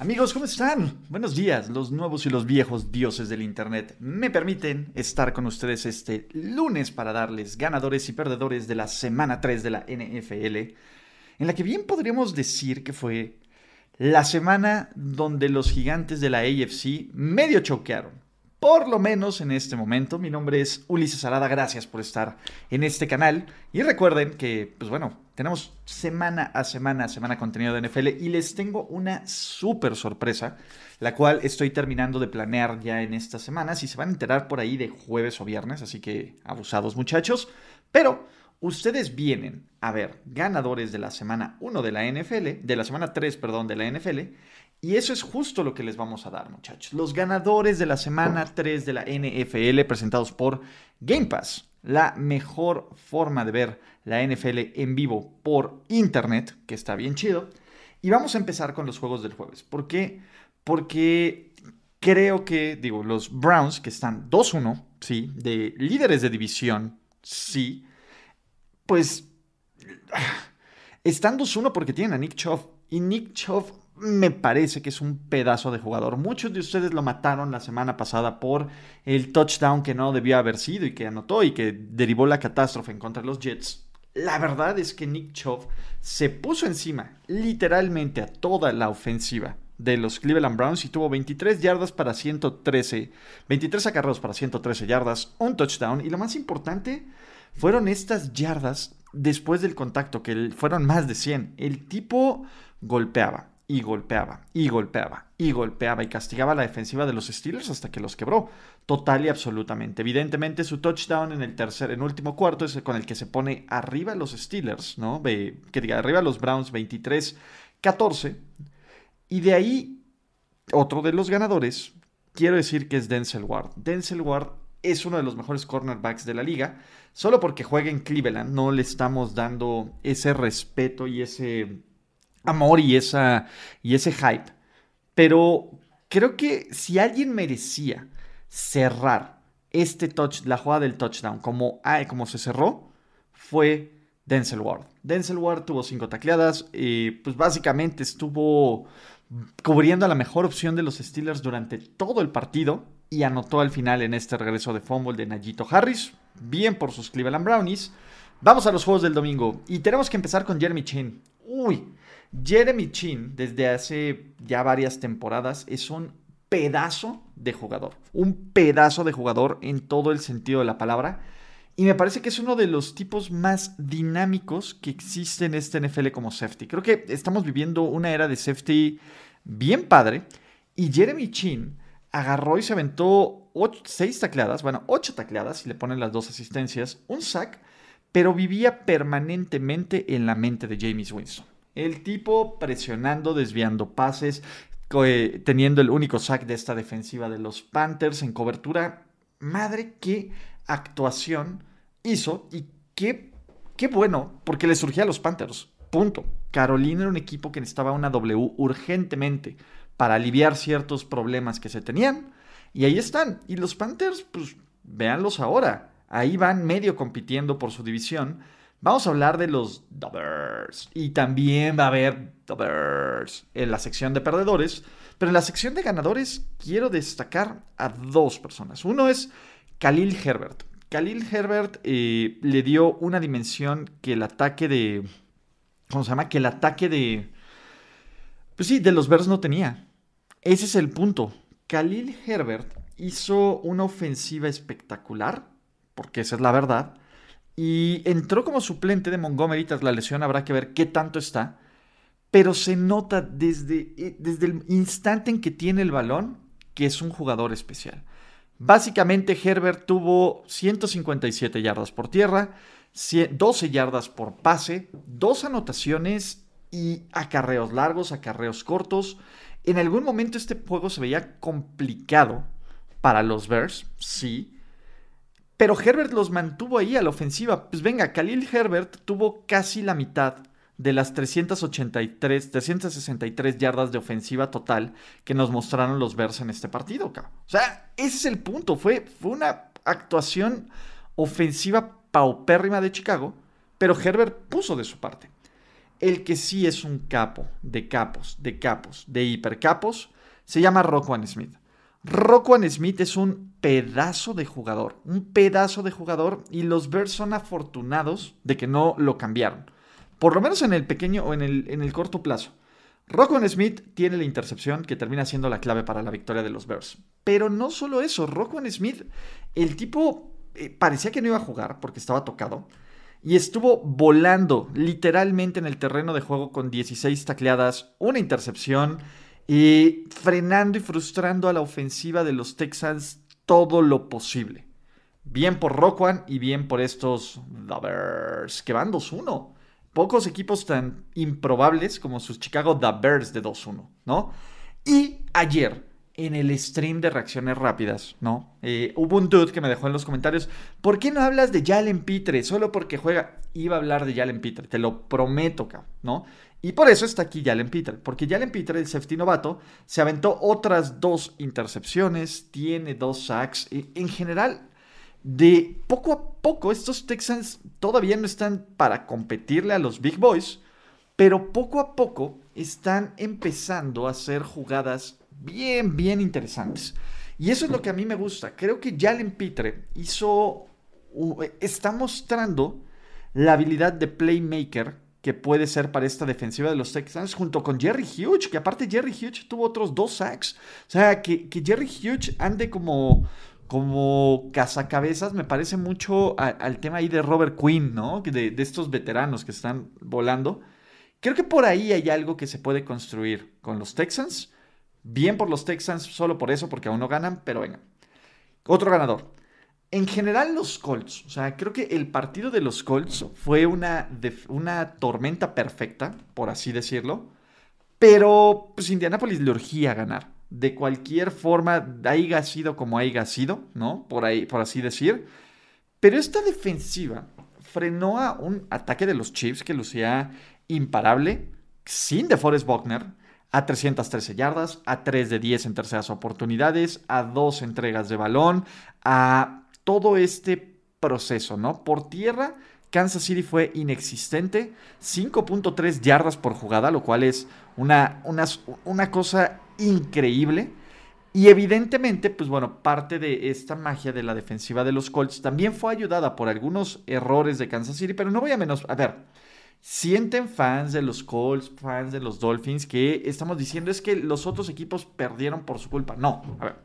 Amigos, ¿cómo están? Buenos días. Los nuevos y los viejos dioses del Internet me permiten estar con ustedes este lunes para darles ganadores y perdedores de la semana 3 de la NFL, en la que bien podríamos decir que fue la semana donde los gigantes de la AFC medio choquearon. Por lo menos en este momento. Mi nombre es Ulises Arada. Gracias por estar en este canal. Y recuerden que, pues bueno, tenemos semana a semana, semana contenido de NFL. Y les tengo una súper sorpresa, la cual estoy terminando de planear ya en estas semanas. Y se van a enterar por ahí de jueves o viernes. Así que abusados, muchachos. Pero ustedes vienen a ver ganadores de la semana 1 de la NFL, de la semana 3, perdón, de la NFL, y eso es justo lo que les vamos a dar, muchachos. Los ganadores de la semana 3 de la NFL presentados por Game Pass, la mejor forma de ver la NFL en vivo por internet, que está bien chido. Y vamos a empezar con los juegos del jueves. ¿Por qué? Porque creo que, digo, los Browns, que están 2-1, sí, de líderes de división, sí, pues están 2-1 porque tienen a Nick Chubb. Y Nick Chubb me parece que es un pedazo de jugador. Muchos de ustedes lo mataron la semana pasada por el touchdown que no debió haber sido y que anotó y que derivó la catástrofe en contra de los Jets. La verdad es que Nick Chubb se puso encima literalmente a toda la ofensiva de los Cleveland Browns y tuvo 23 yardas para 113, 23 acarreos para 113 yardas, un touchdown y lo más importante fueron estas yardas después del contacto que fueron más de 100. El tipo golpeaba, y golpeaba, y golpeaba, y golpeaba, y castigaba la defensiva de los Steelers hasta que los quebró, total y absolutamente. Evidentemente su touchdown en el tercer, en último cuarto es con el que se pone arriba los Steelers, ¿no? que diga, arriba los Browns 23-14. Y de ahí, otro de los ganadores, quiero decir que es Denzel Ward. Denzel Ward es uno de los mejores cornerbacks de la liga. Solo porque juega en Cleveland no le estamos dando ese respeto y ese amor y, esa, y ese hype. Pero creo que si alguien merecía cerrar este touch, la jugada del touchdown como, como se cerró, fue Denzel Ward. Denzel Ward tuvo cinco tacleadas y pues básicamente estuvo cubriendo a la mejor opción de los Steelers durante todo el partido y anotó al final en este regreso de fumble de Najito Harris. Bien por sus Cleveland Brownies. Vamos a los juegos del domingo y tenemos que empezar con Jeremy Chin. Uy, Jeremy Chin, desde hace ya varias temporadas, es un pedazo de jugador. Un pedazo de jugador en todo el sentido de la palabra. Y me parece que es uno de los tipos más dinámicos que existe en este NFL como safety. Creo que estamos viviendo una era de safety bien padre. Y Jeremy Chin agarró y se aventó seis tacleadas, bueno, ocho tacleadas, si le ponen las dos asistencias, un sack, pero vivía permanentemente en la mente de James Winston. El tipo presionando, desviando pases, eh, teniendo el único sack de esta defensiva de los Panthers en cobertura. Madre, qué actuación hizo y qué, qué bueno, porque le surgía a los Panthers. Punto. Carolina era un equipo que necesitaba una W urgentemente para aliviar ciertos problemas que se tenían. Y ahí están. Y los Panthers, pues véanlos ahora. Ahí van medio compitiendo por su división Vamos a hablar de los Dubbers. Y también va a haber Dubbers en la sección de perdedores. Pero en la sección de ganadores quiero destacar a dos personas. Uno es Khalil Herbert. Khalil Herbert eh, le dio una dimensión que el ataque de... ¿Cómo se llama? Que el ataque de... Pues sí, de los Bears no tenía. Ese es el punto. Khalil Herbert hizo una ofensiva espectacular, porque esa es la verdad y entró como suplente de Montgomery tras la lesión, habrá que ver qué tanto está. Pero se nota desde, eh, desde el instante en que tiene el balón que es un jugador especial. Básicamente Herbert tuvo 157 yardas por tierra, 12 yardas por pase, dos anotaciones y acarreos largos, acarreos cortos. En algún momento este juego se veía complicado para los Bears, sí. Pero Herbert los mantuvo ahí a la ofensiva. Pues venga, Khalil Herbert tuvo casi la mitad de las 383, 363 yardas de ofensiva total que nos mostraron los Bears en este partido. O sea, ese es el punto. Fue, fue una actuación ofensiva paupérrima de Chicago, pero Herbert puso de su parte. El que sí es un capo de capos, de capos, de hipercapos, se llama Rockwan Smith. Rockwan Smith es un pedazo de jugador, un pedazo de jugador y los Bears son afortunados de que no lo cambiaron. Por lo menos en el pequeño o en el, en el corto plazo. Rockwan Smith tiene la intercepción que termina siendo la clave para la victoria de los Bears. Pero no solo eso, Rockwan Smith, el tipo eh, parecía que no iba a jugar porque estaba tocado. Y estuvo volando literalmente en el terreno de juego con 16 tacleadas, una intercepción y frenando y frustrando a la ofensiva de los Texans todo lo posible. Bien por Rockwan y bien por estos Bears que van 2-1 pocos equipos tan improbables como sus Chicago Bears de 2-1, ¿no? Y ayer, en el stream de reacciones rápidas, ¿no? Eh, hubo un dude que me dejó en los comentarios, ¿por qué no hablas de Jalen Pitre? Solo porque juega. Iba a hablar de Jalen Pitre, te lo prometo, ¿no? Y por eso está aquí Jalen Pitre, porque Jalen Pitre, el safety novato, se aventó otras dos intercepciones, tiene dos sacks. En general, de poco a poco estos Texans todavía no están para competirle a los Big Boys, pero poco a poco están empezando a hacer jugadas bien, bien interesantes. Y eso es lo que a mí me gusta. Creo que Jalen Pitre hizo, está mostrando la habilidad de playmaker que puede ser para esta defensiva de los Texans, junto con Jerry Hughes, que aparte Jerry Hughes tuvo otros dos sacks. O sea, que, que Jerry Hughes ande como, como cazacabezas me parece mucho al tema ahí de Robert Quinn, ¿no? De, de, estos veteranos que están volando. Creo que por ahí hay algo que se puede construir con los Texans. Bien por los Texans, solo por eso, porque aún no ganan, pero venga. Otro ganador. En general los Colts, o sea, creo que el partido de los Colts fue una, una tormenta perfecta, por así decirlo, pero pues Indianapolis le urgía ganar de cualquier forma, haya sido como haya sido, ¿no? Por, ahí, por así decir. Pero esta defensiva frenó a un ataque de los Chiefs que lucía imparable, sin DeForest Buckner, a 313 yardas, a 3 de 10 en terceras oportunidades, a 2 entregas de balón, a todo este proceso, ¿no? Por tierra, Kansas City fue inexistente, 5.3 yardas por jugada, lo cual es una, una, una cosa increíble. Y evidentemente, pues bueno, parte de esta magia de la defensiva de los Colts también fue ayudada por algunos errores de Kansas City, pero no voy a menos... A ver, sienten fans de los Colts, fans de los Dolphins, que estamos diciendo es que los otros equipos perdieron por su culpa. No, a ver.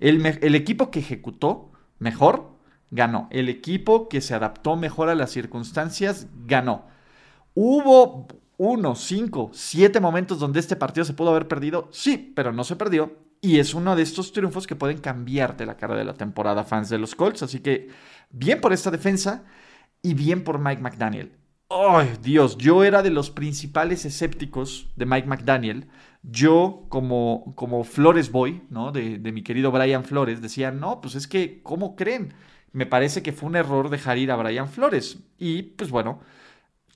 El, el equipo que ejecutó mejor ganó. El equipo que se adaptó mejor a las circunstancias ganó. Hubo uno, cinco, siete momentos donde este partido se pudo haber perdido, sí, pero no se perdió. Y es uno de estos triunfos que pueden cambiarte la cara de la temporada, fans de los Colts. Así que bien por esta defensa y bien por Mike McDaniel. ¡Ay, Dios! Yo era de los principales escépticos de Mike McDaniel. Yo, como, Flores Boy, ¿no? De, mi querido Brian Flores, decía, no, pues es que, ¿cómo creen? Me parece que fue un error dejar ir a Brian Flores. Y, pues bueno,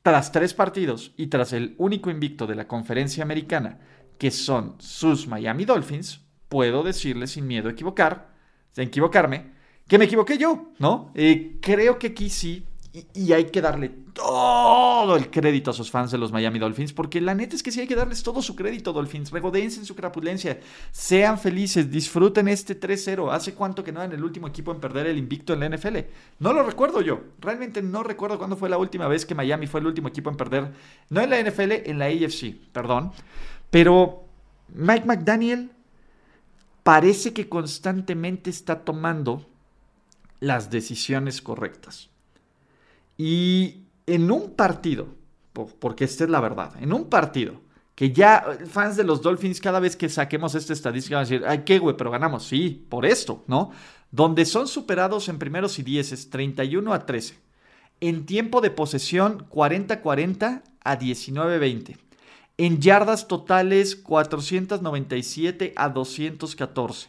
tras tres partidos y tras el único invicto de la conferencia americana, que son sus Miami Dolphins, puedo decirle sin miedo a equivocar, equivocarme, que me equivoqué yo, ¿no? Eh, creo que aquí sí y, hay que darle todo el crédito a sus fans de los Miami Dolphins, porque la neta es que sí hay que darles todo su crédito, Dolphins. Regodeense en su crapulencia. Sean felices, disfruten este 3-0. ¿Hace cuánto que no eran el último equipo en perder el invicto en la NFL? No lo recuerdo yo. Realmente no recuerdo cuándo fue la última vez que Miami fue el último equipo en perder. No en la NFL, en la AFC, perdón. Pero Mike McDaniel parece que constantemente está tomando las decisiones correctas. Y en un partido, porque esta es la verdad, en un partido que ya fans de los Dolphins cada vez que saquemos esta estadística van a decir, ay, qué güey, pero ganamos, sí, por esto, ¿no? Donde son superados en primeros y dieces 31 a 13. En tiempo de posesión 40-40 a 19-20. En yardas totales, 497 a 214.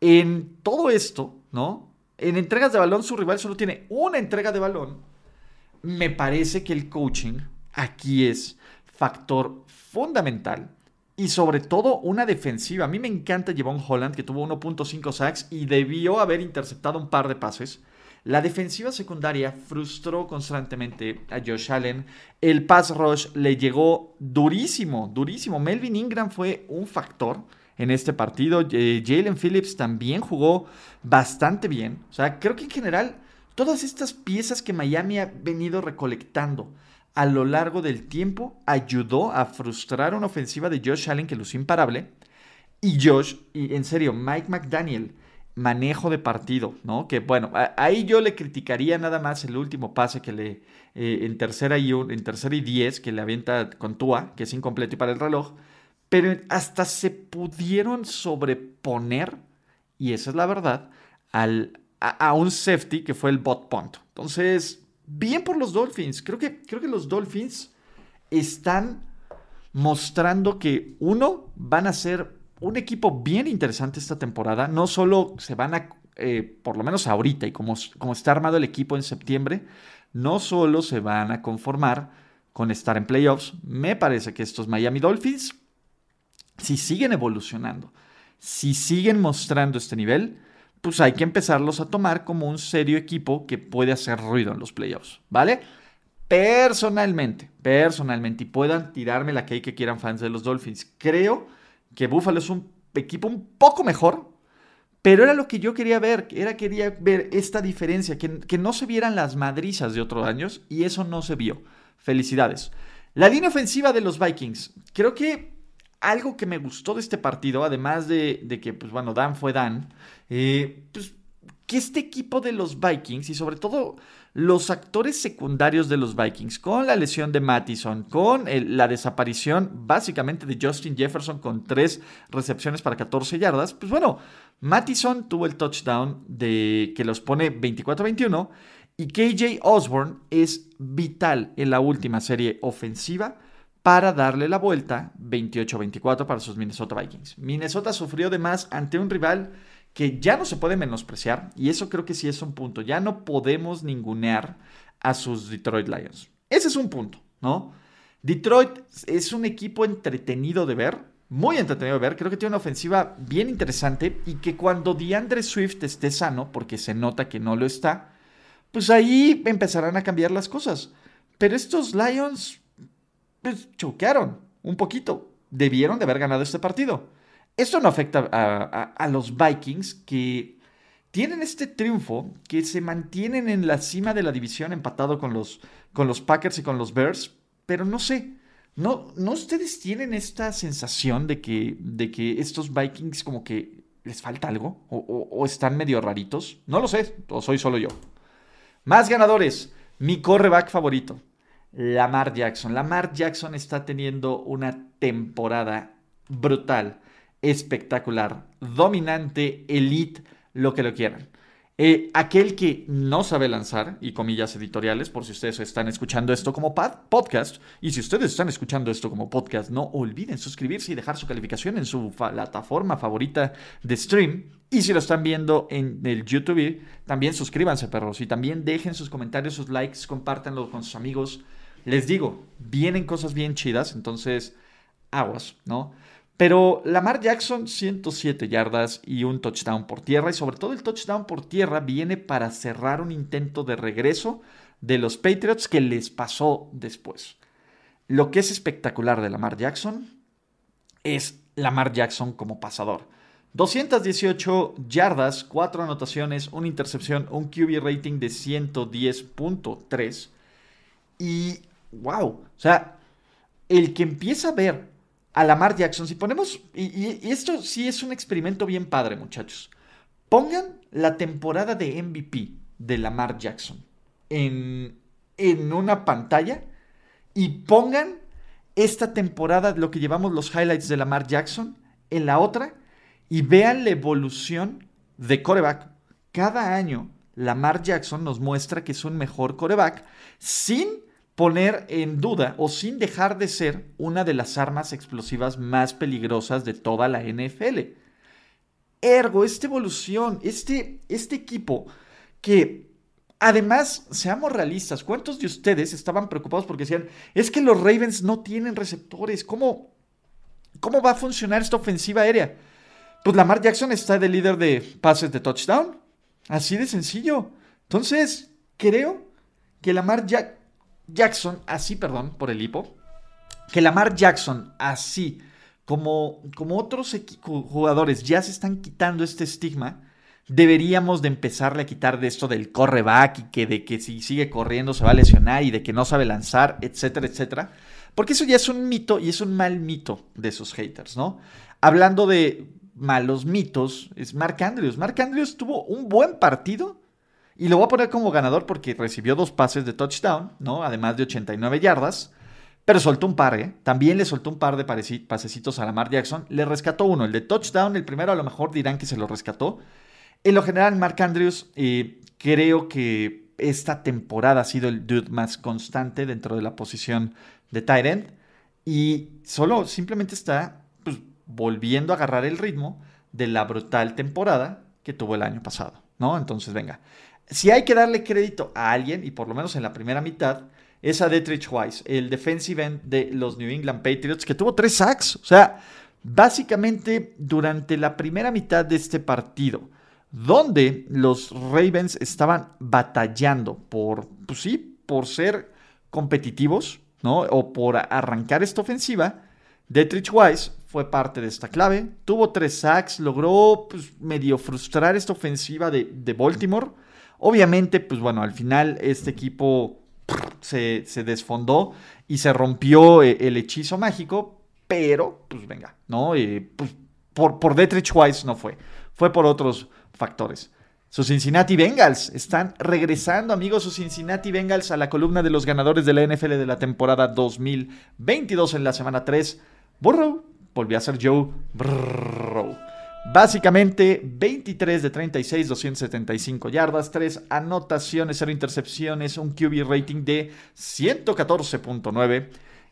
En todo esto, ¿no? En entregas de balón, su rival solo tiene una entrega de balón. Me parece que el coaching aquí es factor fundamental. Y sobre todo una defensiva. A mí me encanta Jevon Holland, que tuvo 1.5 sacks y debió haber interceptado un par de pases. La defensiva secundaria frustró constantemente a Josh Allen. El pass rush le llegó durísimo, durísimo. Melvin Ingram fue un factor en este partido. Eh, Jalen Phillips también jugó bastante bien. O sea, creo que en general todas estas piezas que Miami ha venido recolectando a lo largo del tiempo ayudó a frustrar una ofensiva de Josh Allen que lució imparable. Y Josh, y en serio, Mike McDaniel manejo de partido, ¿no? Que bueno, ahí yo le criticaría nada más el último pase que le, eh, en tercera y en tercera y diez, que le avienta con Tua, que es incompleto y para el reloj, pero hasta se pudieron sobreponer, y esa es la verdad, al, a, un safety que fue el bot punt. Entonces, bien por los Dolphins. Creo que, creo que los Dolphins están mostrando que, uno, van a ser un equipo bien interesante esta temporada. No solo se van a, eh, por lo menos ahorita y como, como está armado el equipo en septiembre, no solo se van a conformar con estar en playoffs. Me parece que estos Miami Dolphins, si siguen evolucionando, si siguen mostrando este nivel, pues hay que empezarlos a tomar como un serio equipo que puede hacer ruido en los playoffs, ¿vale? Personalmente, personalmente, y puedan tirarme la que hay que quieran fans de los Dolphins, creo que Buffalo es un equipo un poco mejor, pero era lo que yo quería ver, era quería ver esta diferencia, que, que no se vieran las madrizas de otros años y eso no se vio. Felicidades. La línea ofensiva de los Vikings. Creo que algo que me gustó de este partido, además de, que, pues bueno, Dan fue Dan, eh, pues que este equipo de los Vikings y sobre todo los actores secundarios de los Vikings, con la lesión de Mattison, con la desaparición básicamente de Justin Jefferson con tres recepciones para 14 yardas, pues bueno, Mattison tuvo el touchdown de, que los pone 24-21 y KJ Osborne es vital en la última serie ofensiva para darle la vuelta 28-24 para sus Minnesota Vikings. Minnesota sufrió de más ante un rival que ya no se puede menospreciar, y eso creo que sí es un punto, ya no podemos ningunear a sus Detroit Lions. Ese es un punto, ¿no? Detroit es un equipo entretenido de ver, muy entretenido de ver, creo que tiene una ofensiva bien interesante y que cuando DeAndre Swift esté sano, porque se nota que no lo está, pues ahí empezarán a cambiar las cosas. Pero estos Lions, pues choquearon un poquito, debieron de haber ganado este partido. Esto no afecta a, los Vikings que tienen este triunfo, que se mantienen en la cima de la división empatado con los, con los Packers y con los Bears, pero no sé, ¿no, no ustedes tienen esta sensación de que, de que estos Vikings como que les falta algo o, o están medio raritos? No lo sé, o soy solo yo. Más ganadores, mi correback favorito, Lamar Jackson. Lamar Jackson está teniendo una temporada brutal espectacular, dominante, elite, lo que lo quieran. Eh, aquel que no sabe lanzar, y comillas editoriales, por si ustedes están escuchando esto como podcast, y si ustedes están escuchando esto como podcast, no olviden suscribirse y dejar su calificación en su plataforma favorita de stream. Y si lo están viendo en el YouTube, también suscríbanse, perros, y también dejen sus comentarios, sus likes, compártanlo con sus amigos. Les digo, vienen cosas bien chidas, entonces aguas, ¿no? Pero Lamar Jackson, 107 yardas y un touchdown por tierra. Y sobre todo el touchdown por tierra viene para cerrar un intento de regreso de los Patriots que les pasó después. Lo que es espectacular de Lamar Jackson es Lamar Jackson como pasador. 218 yardas, 4 anotaciones, una intercepción, un QB rating de 110.3. Y wow, o sea, el que empieza a ver a Lamar Jackson, si ponemos, y, esto sí es un experimento bien padre, muchachos, pongan la temporada de MVP de Lamar Jackson en, en una pantalla y pongan esta temporada, lo que llevamos los highlights de Lamar Jackson, en la otra y vean la evolución de coreback. Cada año Lamar Jackson nos muestra que es un mejor coreback sin poner en duda o sin dejar de ser una de las armas explosivas más peligrosas de toda la NFL. Ergo, esta evolución, este, este equipo que además, seamos realistas, ¿cuántos de ustedes estaban preocupados porque decían, es que los Ravens no tienen receptores, ¿cómo, cómo va a funcionar esta ofensiva aérea? Pues Lamar Jackson está de líder de pases de touchdown, así de sencillo. Entonces, creo que Lamar Jackson, así, perdón, por el hipo, que Lamar Jackson, así como, como otros jugadores ya se están quitando este estigma, deberíamos de empezarle a quitar de esto del correback y que de que si sigue corriendo se va a lesionar y de que no sabe lanzar, etcétera, etcétera. Porque eso ya es un mito y es un mal mito de esos haters, ¿no? Hablando de malos mitos, es Mark Andrews. Mark Andrews tuvo un buen partido y lo voy a poner como ganador porque recibió dos pases de touchdown, ¿no? Además de 89 yardas. Pero soltó un par, ¿eh? También le soltó un par de pasecitos a Lamar Jackson. Le rescató uno. El de touchdown, el primero a lo mejor dirán que se lo rescató. En lo general, Mark Andrews, eh, creo que esta temporada ha sido el dude más constante dentro de la posición de tight end. Y solo simplemente está pues, volviendo a agarrar el ritmo de la brutal temporada que tuvo el año pasado, ¿no? Entonces, venga. Si hay que darle crédito a alguien, y por lo menos en la primera mitad, es a Detrich Wise, el defensive end de los New England Patriots, que tuvo tres sacks. O sea, básicamente durante la primera mitad de este partido, donde los Ravens estaban batallando por, pues sí, por ser competitivos, ¿no? O por arrancar esta ofensiva, Detrich Wise fue parte de esta clave. Tuvo tres sacks, logró pues, medio frustrar esta ofensiva de, de Baltimore. Obviamente, pues bueno, al final este equipo se, desfondó y se rompió eh, el hechizo mágico, pero, pues venga, ¿no? Eh, pues, por, por Detrich Wise no fue, fue por otros factores. Sus Cincinnati Bengals están regresando, amigos, sus Cincinnati Bengals a la columna de los ganadores de la NFL de la temporada 2022 en la semana 3. Burrow volvió a ser Joe. Básicamente 23 de 36, 275 yardas, 3 anotaciones, 0 intercepciones, un QB rating de 114.9.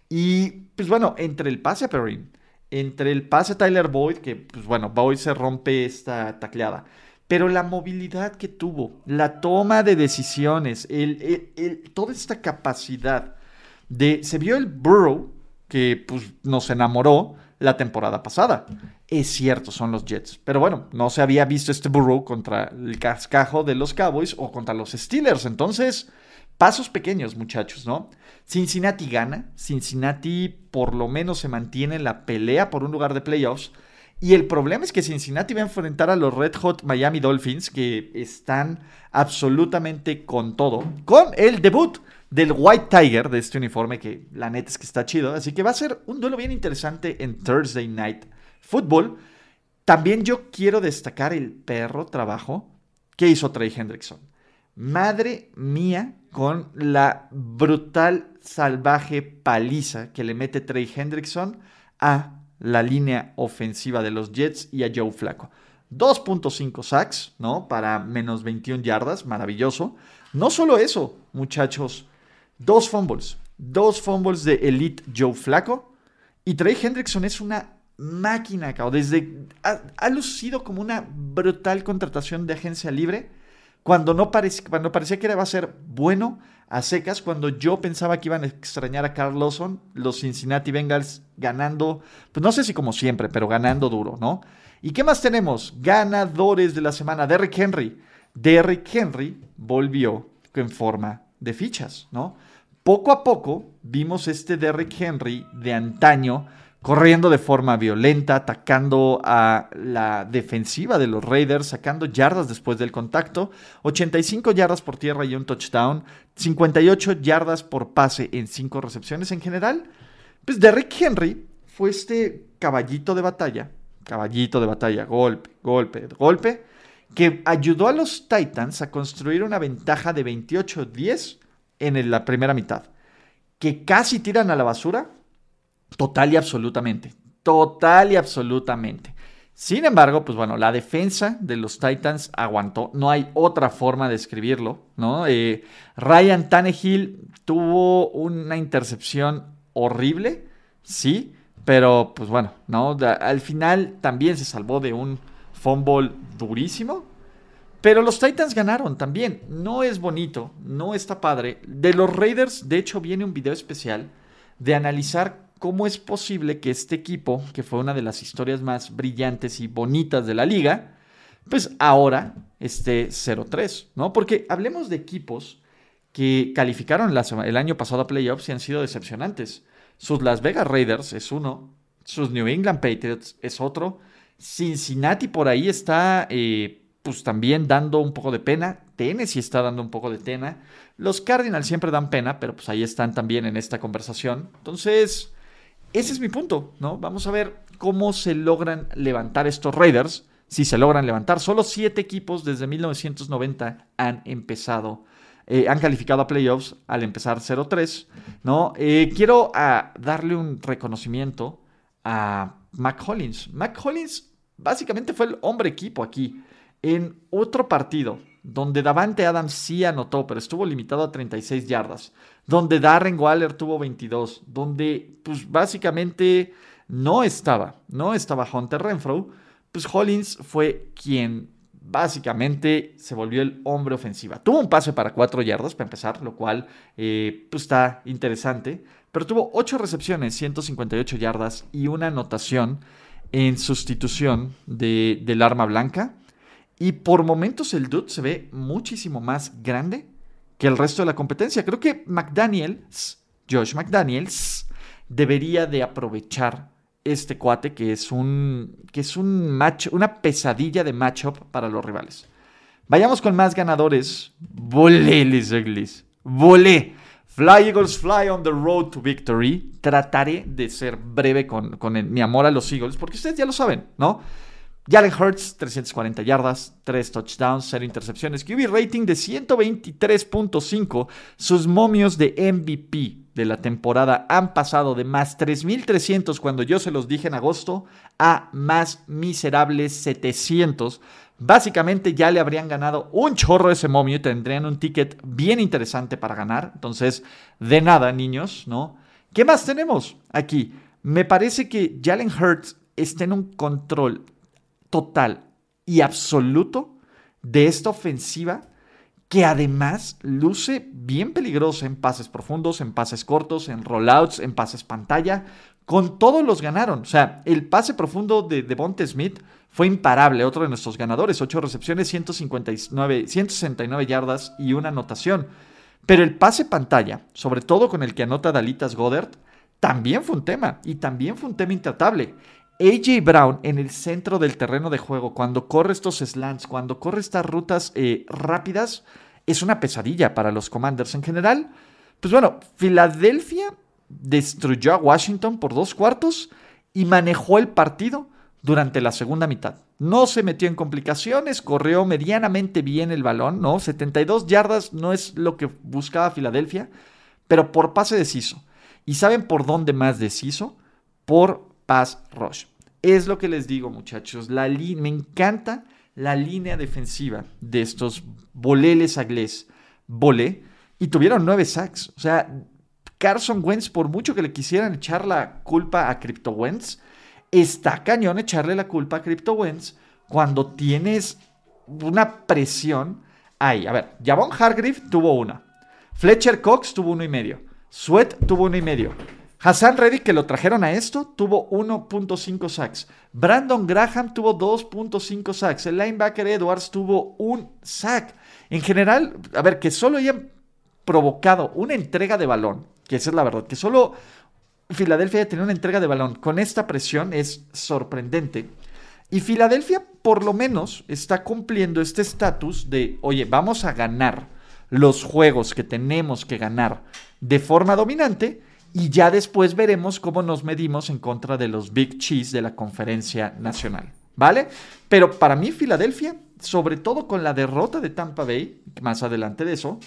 Y pues bueno, entre el pase a Perrin, entre el pase a Tyler Boyd, que pues bueno, Boyd se rompe esta tacleada, pero la movilidad que tuvo, la toma de decisiones, el, toda esta capacidad de... Se vio el Burrow, que pues nos enamoró, la temporada pasada. Es cierto, son los Jets. Pero bueno, no se había visto este Burrow contra el cascajo de los Cowboys o contra los Steelers. Entonces, pasos pequeños, muchachos, ¿no? Cincinnati gana. Cincinnati por lo menos se mantiene en la pelea por un lugar de playoffs. Y el problema es que Cincinnati va a enfrentar a los Red Hot Miami Dolphins, que están absolutamente con todo, con el debut del White Tiger de este uniforme, que la neta es que está chido. Así que va a ser un duelo bien interesante en Thursday Night Football. También yo quiero destacar el perro trabajo que hizo Trey Hendrickson. Madre mía, con la brutal, salvaje paliza que le mete Trey Hendrickson a la línea ofensiva de los Jets y a Joe Flaco. 2.5 sacks, ¿no? Para menos 21 yardas, maravilloso. No solo eso, muchachos, Dos fumbles. Dos fumbles de Elite Joe Flaco. Y Trey Hendrickson es una máquina, cabrón. Desde, ha, lucido como una brutal contratación de agencia libre. Cuando, no cuando parecía que iba a ser bueno a secas, cuando yo pensaba que iban a extrañar a Carl Lawson, los Cincinnati Bengals ganando, pues no sé si como siempre, pero ganando duro, ¿no? ¿Y qué más tenemos? Ganadores de la semana, Derrick Henry. Derrick Henry volvió en forma de fichas, ¿no? Poco a poco vimos este Derrick Henry de antaño corriendo de forma violenta, atacando a la defensiva de los Raiders, sacando yardas después del contacto, 85 yardas por tierra y un touchdown, 58 yardas por pase en 5 recepciones en general. Pues Derrick Henry fue este caballito de batalla, caballito de batalla, golpe, golpe, golpe, que ayudó a los Titans a construir una ventaja de 28-10 en la primera mitad. Que casi tiran a la basura, total y absolutamente. Total y absolutamente. Sin embargo, pues bueno, la defensa de los Titans aguantó. No hay otra forma de escribirlo, ¿no? Eh, Ryan Tannehill tuvo una intercepción horrible, sí, pero pues bueno, ¿no? Al final también se salvó de un fumble durísimo. Pero los Titans ganaron también. No es bonito, no está padre. De los Raiders, de hecho, viene un video especial de analizar cómo es posible que este equipo, que fue una de las historias más brillantes y bonitas de la liga, pues ahora esté 0-3, ¿no? Porque hablemos de equipos que calificaron el año pasado a playoffs y han sido decepcionantes. Sus Las Vegas Raiders es uno, sus New England Patriots es otro, Cincinnati por ahí está eh, pues también dando un poco de pena, Tennessee está dando un poco de pena, los Cardinals siempre dan pena, pero pues ahí están también en esta conversación. Entonces, ese es mi punto, ¿no? Vamos a ver cómo se logran levantar estos Raiders. Si se logran levantar, solo siete equipos desde 1990 han empezado, eh, han calificado a playoffs al empezar 0-3, ¿no? Eh, quiero ah, darle un reconocimiento a Mac Hollins. Mac Hollins básicamente fue el hombre equipo aquí. En otro partido, donde Davante Adams sí anotó, pero estuvo limitado a 36 yardas, donde Darren Waller tuvo 22, donde pues básicamente no estaba, no estaba Hunter Renfro, pues Hollins fue quien básicamente se volvió el hombre ofensiva. Tuvo un pase para 4 yardas para empezar, lo cual eh, pues está interesante, pero tuvo 8 recepciones, 158 yardas y una anotación en sustitución de, del arma blanca. Y por momentos el dude se ve muchísimo más grande que el resto de la competencia. Creo que McDaniels, Josh McDaniels, debería de aprovechar este cuate que es un que es un match, una pesadilla de matchup para los rivales. Vayamos con más ganadores. Volé, Les Eagles. Volé. Fly Eagles Fly on the road to victory. Trataré de ser breve con, con mi amor a los Eagles, porque ustedes ya lo saben, ¿no? Jalen Hurts, 340 yardas, 3 touchdowns, 0 intercepciones, QB rating de 123.5. Sus momios de MVP de la temporada han pasado de más 3.300 cuando yo se los dije en agosto a más miserables 700. Básicamente ya le habrían ganado un chorro ese momio y tendrían un ticket bien interesante para ganar. Entonces, de nada, niños, ¿no? ¿Qué más tenemos aquí? Me parece que Jalen Hurts está en un control total y absoluto de esta ofensiva que además luce bien peligrosa en pases profundos, en pases cortos, en rollouts, en pases pantalla. Con todos los ganaron. O sea, el pase profundo de Devonte Smith fue imparable, otro de nuestros ganadores. 8 recepciones, 159, 169 yardas y una anotación. Pero el pase pantalla, sobre todo con el que anota Dalitas Goddard, también fue un tema. Y también fue un tema intratable. AJ Brown en el centro del terreno de juego, cuando corre estos slants, cuando corre estas rutas eh, rápidas, es una pesadilla para los Commanders en general. Pues bueno, Filadelfia destruyó a Washington por dos cuartos y manejó el partido durante la segunda mitad. No se metió en complicaciones, corrió medianamente bien el balón, ¿no? 72 yardas no es lo que buscaba Filadelfia, pero por pase deshizo. ¿Y saben por dónde más deshizo? Por Es lo que les digo, muchachos. La me encanta la línea defensiva de estos boleles aglés. Volé. Y tuvieron nueve sacks. O sea, Carson Wentz, por mucho que le quisieran echar la culpa a Crypto Wentz, está cañón echarle la culpa a Crypto Wentz cuando tienes una presión ahí. A ver, Javon Hargreave tuvo una. Fletcher Cox tuvo uno y medio. Sweat tuvo uno y medio. Hassan Reddick, que lo trajeron a esto, tuvo 1.5 sacks. Brandon Graham tuvo 2.5 sacks. El linebacker Edwards tuvo un sack. En general, a ver, que solo hayan provocado una entrega de balón, que esa es la verdad, que solo Filadelfia haya tenido una entrega de balón con esta presión es sorprendente. Y Filadelfia, por lo menos, está cumpliendo este estatus de, oye, vamos a ganar los juegos que tenemos que ganar de forma dominante y ya después veremos cómo nos medimos en contra de los Big Cheese de la conferencia nacional, ¿vale? Pero para mí Filadelfia, sobre todo con la derrota de Tampa Bay, más adelante de eso,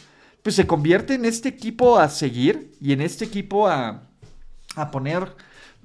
pues se convierte en este equipo a seguir y en este equipo a, a poner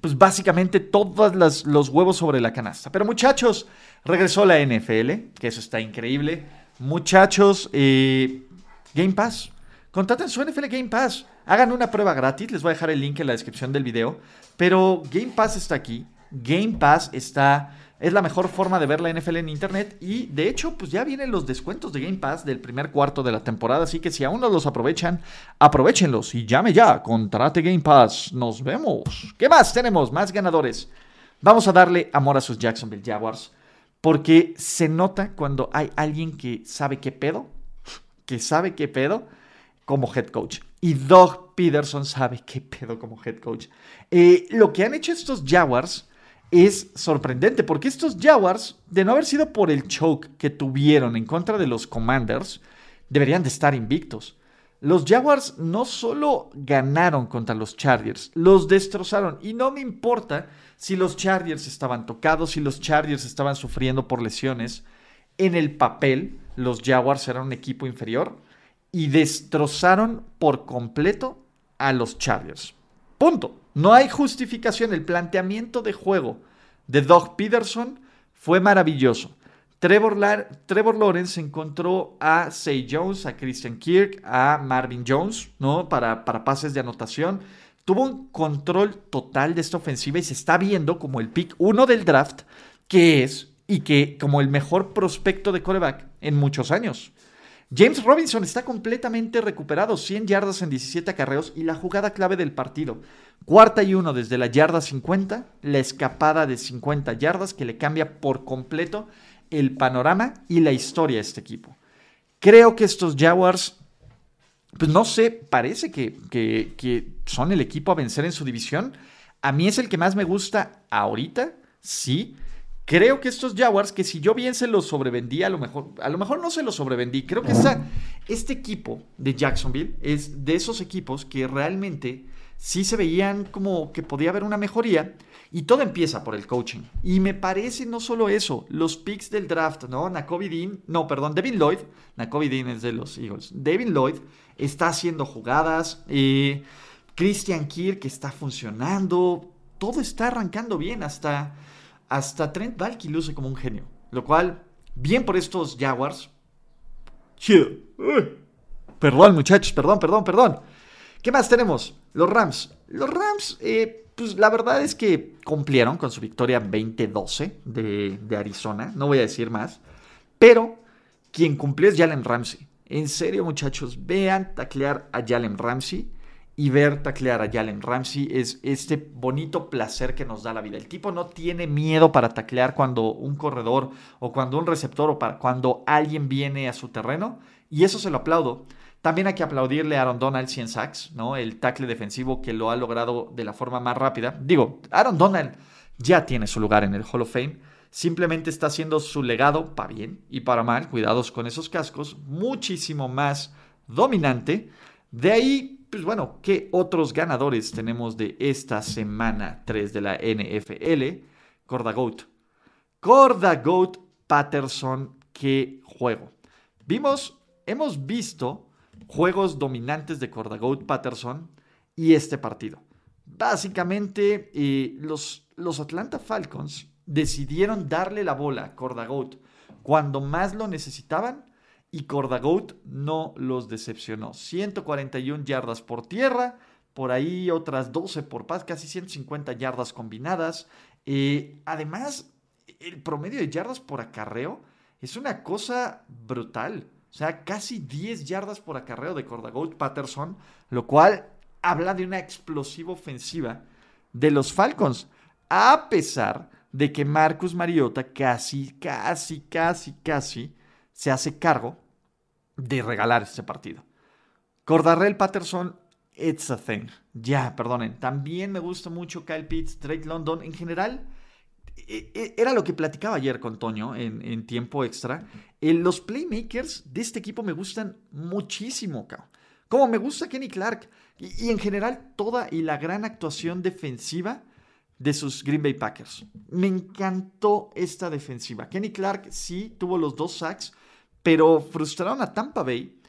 pues básicamente todos los huevos sobre la canasta. Pero muchachos, regresó la NFL, que eso está increíble. Muchachos, eh, Game Pass. Contraten su NFL Game Pass. Hagan una prueba gratis. Les voy a dejar el link en la descripción del video. Pero Game Pass está aquí. Game Pass está es la mejor forma de ver la NFL en Internet y de hecho pues ya vienen los descuentos de Game Pass del primer cuarto de la temporada, así que si aún no los aprovechan, aprovechenlos y llame ya, contrate Game Pass, nos vemos. ¿Qué más tenemos? Más ganadores. Vamos a darle amor a sus Jacksonville Jaguars porque se nota cuando hay alguien que sabe qué pedo, que sabe qué pedo como head coach. Y Doug Peterson sabe qué pedo como head coach. Eh, lo que han hecho estos Jaguars es sorprendente, porque estos Jaguars, de no haber sido por el choke que tuvieron en contra de los Commanders, deberían de estar invictos. Los Jaguars no solo ganaron contra los Chargers, los destrozaron. Y no me importa si los Chargers estaban tocados, si los Chargers estaban sufriendo por lesiones. En el papel, los Jaguars eran un equipo inferior y destrozaron por completo a los Chargers. Punto. No hay justificación. El planteamiento de juego de Doug Peterson fue maravilloso. Trevor, Lawrence encontró a Say Jones, a Christian Kirk, a Marvin Jones, ¿no? Para, para pases de anotación. Tuvo un control total de esta ofensiva y se está viendo como el pick uno del draft que es y que como el mejor prospecto de coreback en muchos años. James Robinson está completamente recuperado, 100 yardas en 17 acarreos y la jugada clave del partido. Cuarta y uno desde la yarda 50, la escapada de 50 yardas que le cambia por completo el panorama y la historia a este equipo. Creo que estos Jaguars, pues no sé, parece que, que, que son el equipo a vencer en su división. A mí es el que más me gusta ahorita, sí. Creo que estos Jaguars, que si yo bien se los sobrevendí, a lo mejor, a lo mejor no se los sobrevendí. Creo que este equipo de Jacksonville es de esos equipos que realmente sí se veían como que podía haber una mejoría. Y todo empieza por el coaching. Y me parece no solo eso, los picks del draft, ¿no? Nakobe Dean, no, perdón, Devin Lloyd, Nakobe Dean es de los Eagles. Devin Lloyd está haciendo jugadas, eh, Christian Kirk está funcionando, todo está arrancando bien hasta hasta Trent Valky luce como un genio. Lo cual, bien por estos Jaguars. Chido. Perdón, muchachos, perdón, perdón, perdón. ¿Qué más tenemos? Los Rams. Los Rams, eh, pues la verdad es que cumplieron con su victoria 20-12 de, Arizona. No voy a decir más. Pero quien cumplió es Jalen Ramsey. En serio, muchachos, vean taclear a Jalen Ramsey y ver taclear a Jalen Ramsey es este bonito placer que nos da la vida. El tipo no tiene miedo para taclear cuando un corredor o cuando un receptor o para cuando alguien viene a su terreno y eso se lo aplaudo. También hay que aplaudirle a Aaron Donald 100 sacks, ¿no? El tackle defensivo que lo ha logrado de la forma más rápida. Digo, Aaron Donald ya tiene su lugar en el Hall of Fame. Simplemente está haciendo su legado, para bien y para mal, cuidados con esos cascos, muchísimo más dominante. De ahí pues bueno, ¿qué otros ganadores tenemos de esta semana 3 de la NFL? Corda Goat. Corda Goat Patterson, qué juego. Vimos, hemos visto juegos dominantes de Corda Goat Patterson y este partido. Básicamente, eh, los, los Atlanta Falcons decidieron darle la bola a Corda Goat cuando más lo necesitaban y Cordagout no los decepcionó. 141 yardas por tierra, por ahí otras 12 por paz, casi 150 yardas combinadas. Eh, además, el promedio de yardas por acarreo es una cosa brutal. O sea, casi 10 yardas por acarreo de Cordagout Patterson, lo cual habla de una explosiva ofensiva de los Falcons, a pesar de que Marcus Mariota casi, casi, casi, casi se hace cargo de regalar este partido. Cordarrell Patterson, it's a thing. Ya, perdonen. También me gusta mucho Kyle Pitts, Drake London. En general, e, e, era lo que platicaba ayer con Toño en, tiempo extra. los playmakers de este equipo me gustan muchísimo, Como me gusta Kenny Clark. Y, en general toda y la gran actuación defensiva de sus Green Bay Packers. Me encantó esta defensiva. Kenny Clark sí tuvo los dos sacks, pero frustraron a Tampa Bay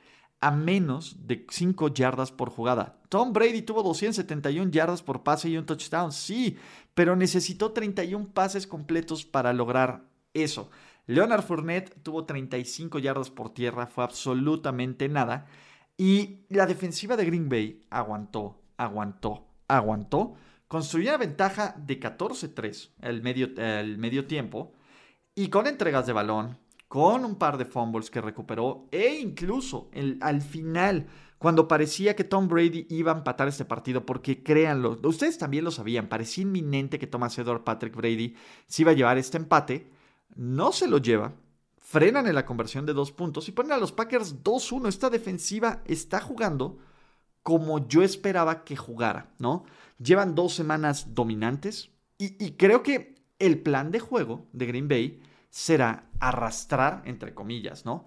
a menos de 5 yardas por jugada. Tom Brady tuvo 271 yardas por pase y un touchdown, sí, pero necesitó 31 pases completos para lograr eso. Leonard Fournette tuvo 35 yardas por tierra, fue absolutamente nada. Y la defensiva de Green Bay aguantó, aguantó, aguantó. Construyó una ventaja de 14-3 el medio, el medio tiempo. Y con entregas de balón, con un par de fumbles que recuperó e incluso al final, cuando parecía que Tom Brady iba a empatar este partido, porque créanlo, ustedes también lo sabían, parecía inminente que Thomas Edward Patrick Brady se iba a llevar este empate, no se lo lleva, frenan en la conversión de dos puntos y ponen a los Packers 2-1. Esta defensiva está jugando como yo esperaba que jugara, ¿no? Llevan dos semanas dominantes y creo que el plan de juego de Green Bay será arrastrar, entre comillas, ¿no?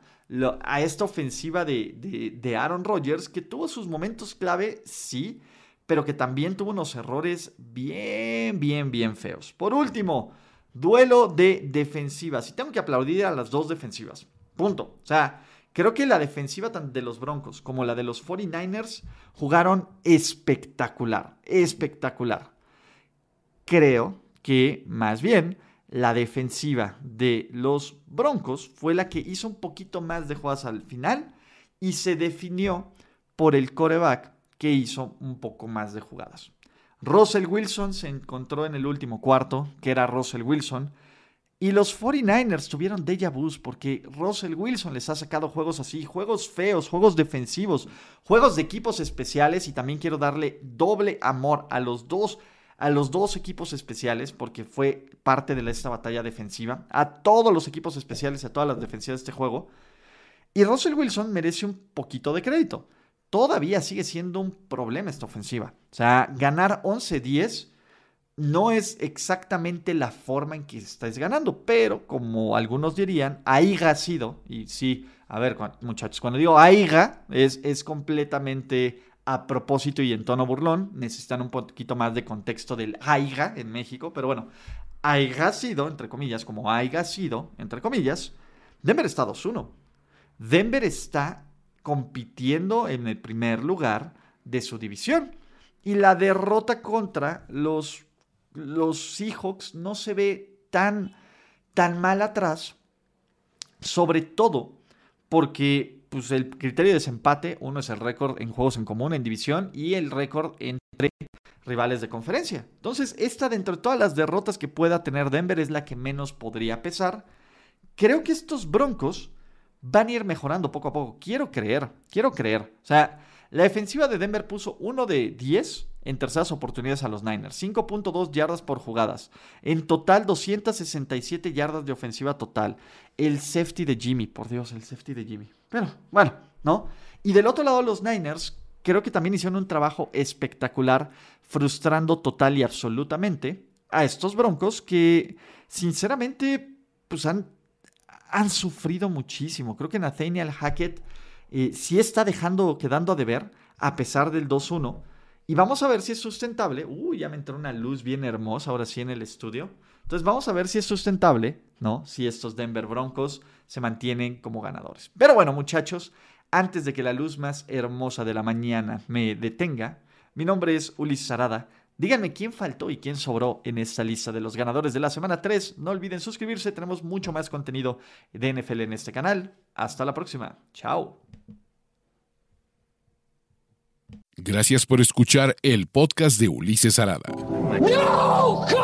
a esta ofensiva de, de, Aaron Rodgers, que tuvo sus momentos clave, sí, pero que también tuvo unos errores bien, bien, bien feos. Por último, duelo de defensivas. Y tengo que aplaudir a las dos defensivas. Punto. O sea, creo que la defensiva tanto de los Broncos como la de los 49ers jugaron espectacular. Espectacular. Creo que más bien la defensiva de los Broncos fue la que hizo un poquito más de jugadas al final y se definió por el coreback que hizo un poco más de jugadas. Russell Wilson se encontró en el último cuarto, que era Russell Wilson, y los 49ers tuvieron déjà vus porque Russell Wilson les ha sacado juegos así, juegos feos, juegos defensivos, juegos de equipos especiales y también quiero darle doble amor a los dos a los dos equipos especiales, porque fue parte de esta batalla defensiva, a todos los equipos especiales a todas las defensivas de este juego. Y Russell Wilson merece un poquito de crédito. Todavía sigue siendo un problema esta ofensiva. O sea, ganar 11-10 no es exactamente la forma en que estáis ganando, pero como algunos dirían, AIGA ha sido, y sí, a ver, muchachos, cuando digo AIGA es, es completamente a propósito y en tono burlón. Necesitan un poquito más de contexto del AIGA en México, pero bueno, AIGA sido, entre comillas, como AIGA sido, entre comillas, Denver está 2-1. Denver está compitiendo en el primer lugar de su división. Y la derrota contra los, los Seahawks no se ve tan, tan mal atrás, sobre todo porque pues el criterio de desempate, uno es el récord en juegos en común, en división, y el récord entre rivales de conferencia. Entonces, esta dentro de todas las derrotas que pueda tener Denver es la que menos podría pesar. Creo que estos Broncos van a ir mejorando poco a poco. Quiero creer, quiero creer. O sea, la defensiva de Denver puso uno de 10 en terceras oportunidades a los Niners, 5.2 yardas por jugadas. En total, 267 yardas de ofensiva total. El safety de Jimmy, por Dios, el safety de Jimmy. Pero bueno, ¿no? Y del otro lado, los Niners creo que también hicieron un trabajo espectacular, frustrando total y absolutamente a estos Broncos que, sinceramente, pues han, han sufrido muchísimo. Creo que Nathaniel Hackett eh, sí está dejando, quedando a deber, a pesar del 2-1 y vamos a ver si es sustentable. Uy, ya me entró una luz bien hermosa ahora sí en el estudio. Entonces vamos a ver si es sustentable, ¿no? Si estos Denver Broncos se mantienen como ganadores. Pero bueno, muchachos, antes de que la luz más hermosa de la mañana me detenga, mi nombre es Ulises Arada. Díganme quién faltó y quién sobró en esta lista de los ganadores de la semana 3. No olviden suscribirse, tenemos mucho más contenido de NFL en este canal. Hasta la próxima. Chao. Gracias por escuchar el podcast de Ulises Arada. No!